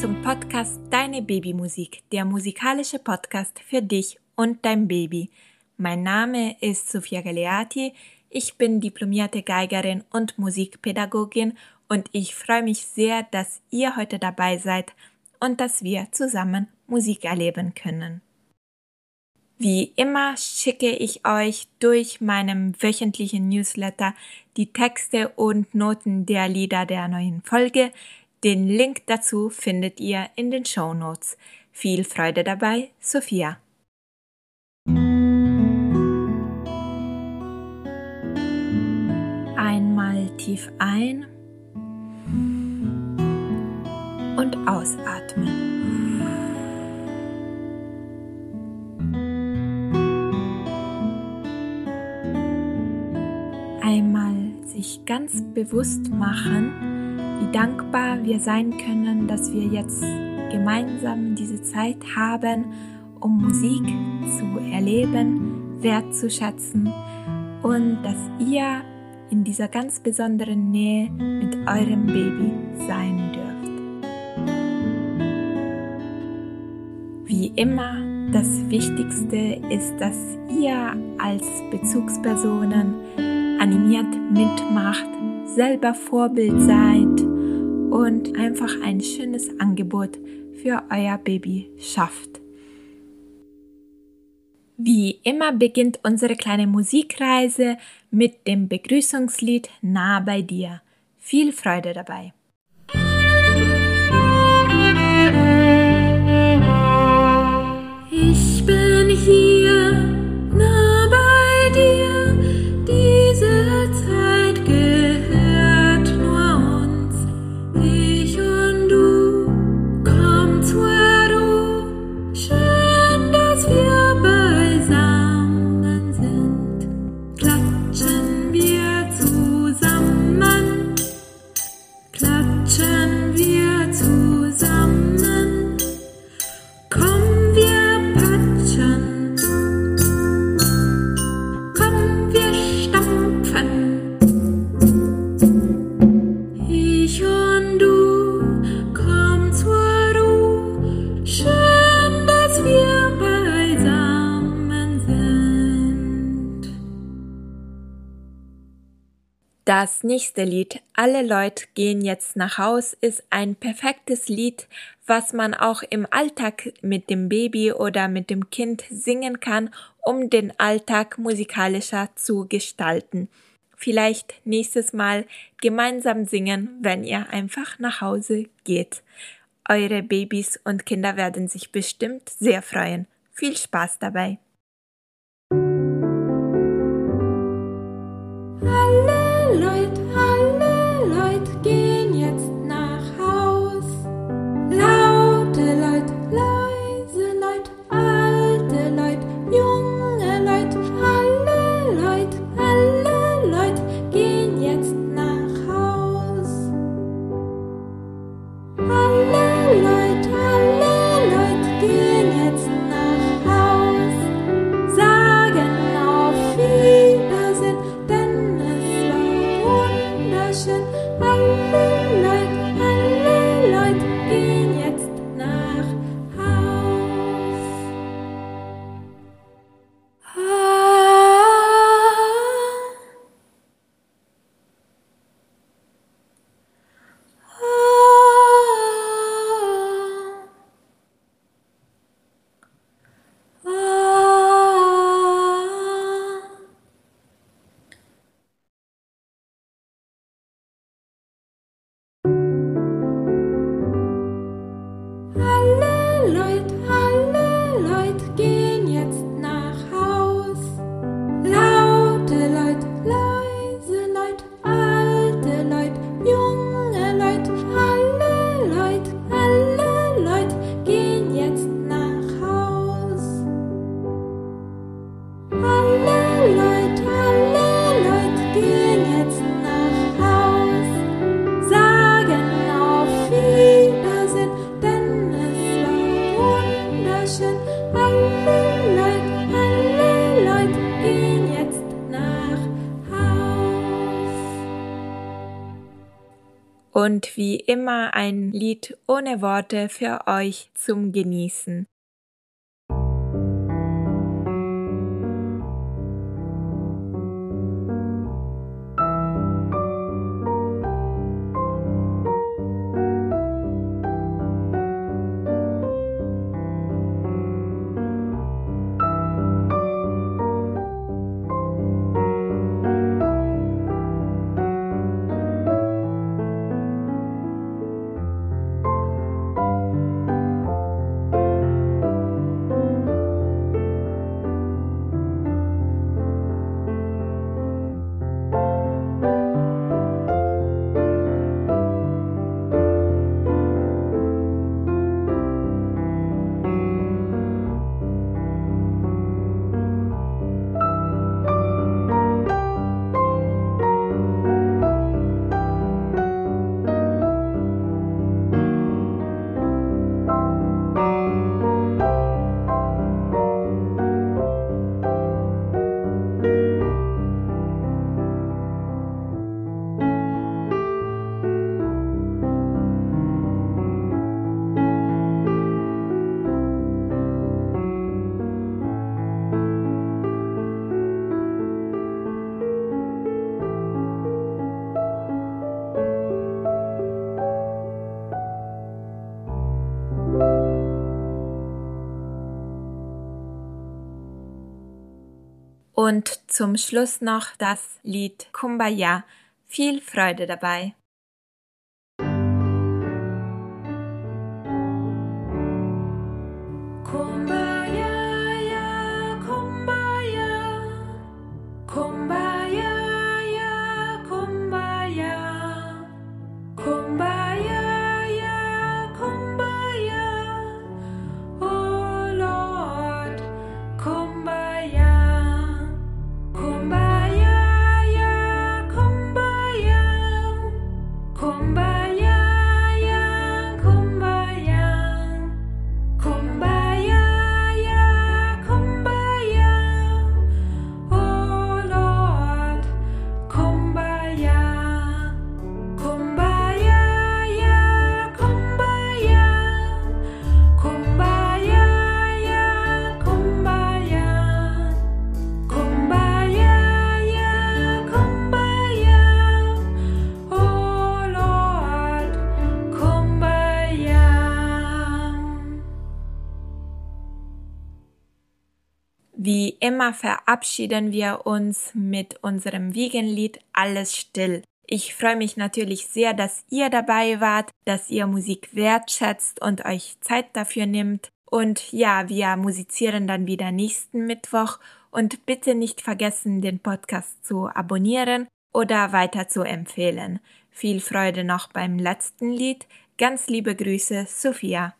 zum Podcast Deine Babymusik, der musikalische Podcast für dich und dein Baby. Mein Name ist Sofia Galeati, ich bin diplomierte Geigerin und Musikpädagogin und ich freue mich sehr, dass ihr heute dabei seid und dass wir zusammen Musik erleben können. Wie immer schicke ich euch durch meinem wöchentlichen Newsletter die Texte und Noten der Lieder der neuen Folge. Den Link dazu findet ihr in den Show Notes. Viel Freude dabei, Sophia. Einmal tief ein und ausatmen. einmal sich ganz bewusst machen, wie dankbar wir sein können, dass wir jetzt gemeinsam diese Zeit haben, um Musik zu erleben, wertzuschätzen und dass ihr in dieser ganz besonderen Nähe mit eurem Baby sein dürft. Wie immer, das Wichtigste ist, dass ihr als Bezugspersonen animiert mitmacht, selber Vorbild seid und einfach ein schönes Angebot für euer Baby schafft. Wie immer beginnt unsere kleine Musikreise mit dem Begrüßungslied Nah bei dir. Viel Freude dabei! Ich bin hier. Das nächste Lied, Alle Leute gehen jetzt nach Haus, ist ein perfektes Lied, was man auch im Alltag mit dem Baby oder mit dem Kind singen kann, um den Alltag musikalischer zu gestalten. Vielleicht nächstes Mal gemeinsam singen, wenn ihr einfach nach Hause geht. Eure Babys und Kinder werden sich bestimmt sehr freuen. Viel Spaß dabei! Und wie immer ein Lied ohne Worte für euch zum Genießen. Und zum Schluss noch das Lied Kumbaya. Viel Freude dabei. Wie immer verabschieden wir uns mit unserem Wiegenlied Alles still. Ich freue mich natürlich sehr, dass ihr dabei wart, dass ihr Musik wertschätzt und euch Zeit dafür nimmt. Und ja, wir musizieren dann wieder nächsten Mittwoch und bitte nicht vergessen, den Podcast zu abonnieren oder weiter zu empfehlen. Viel Freude noch beim letzten Lied. Ganz liebe Grüße, Sophia.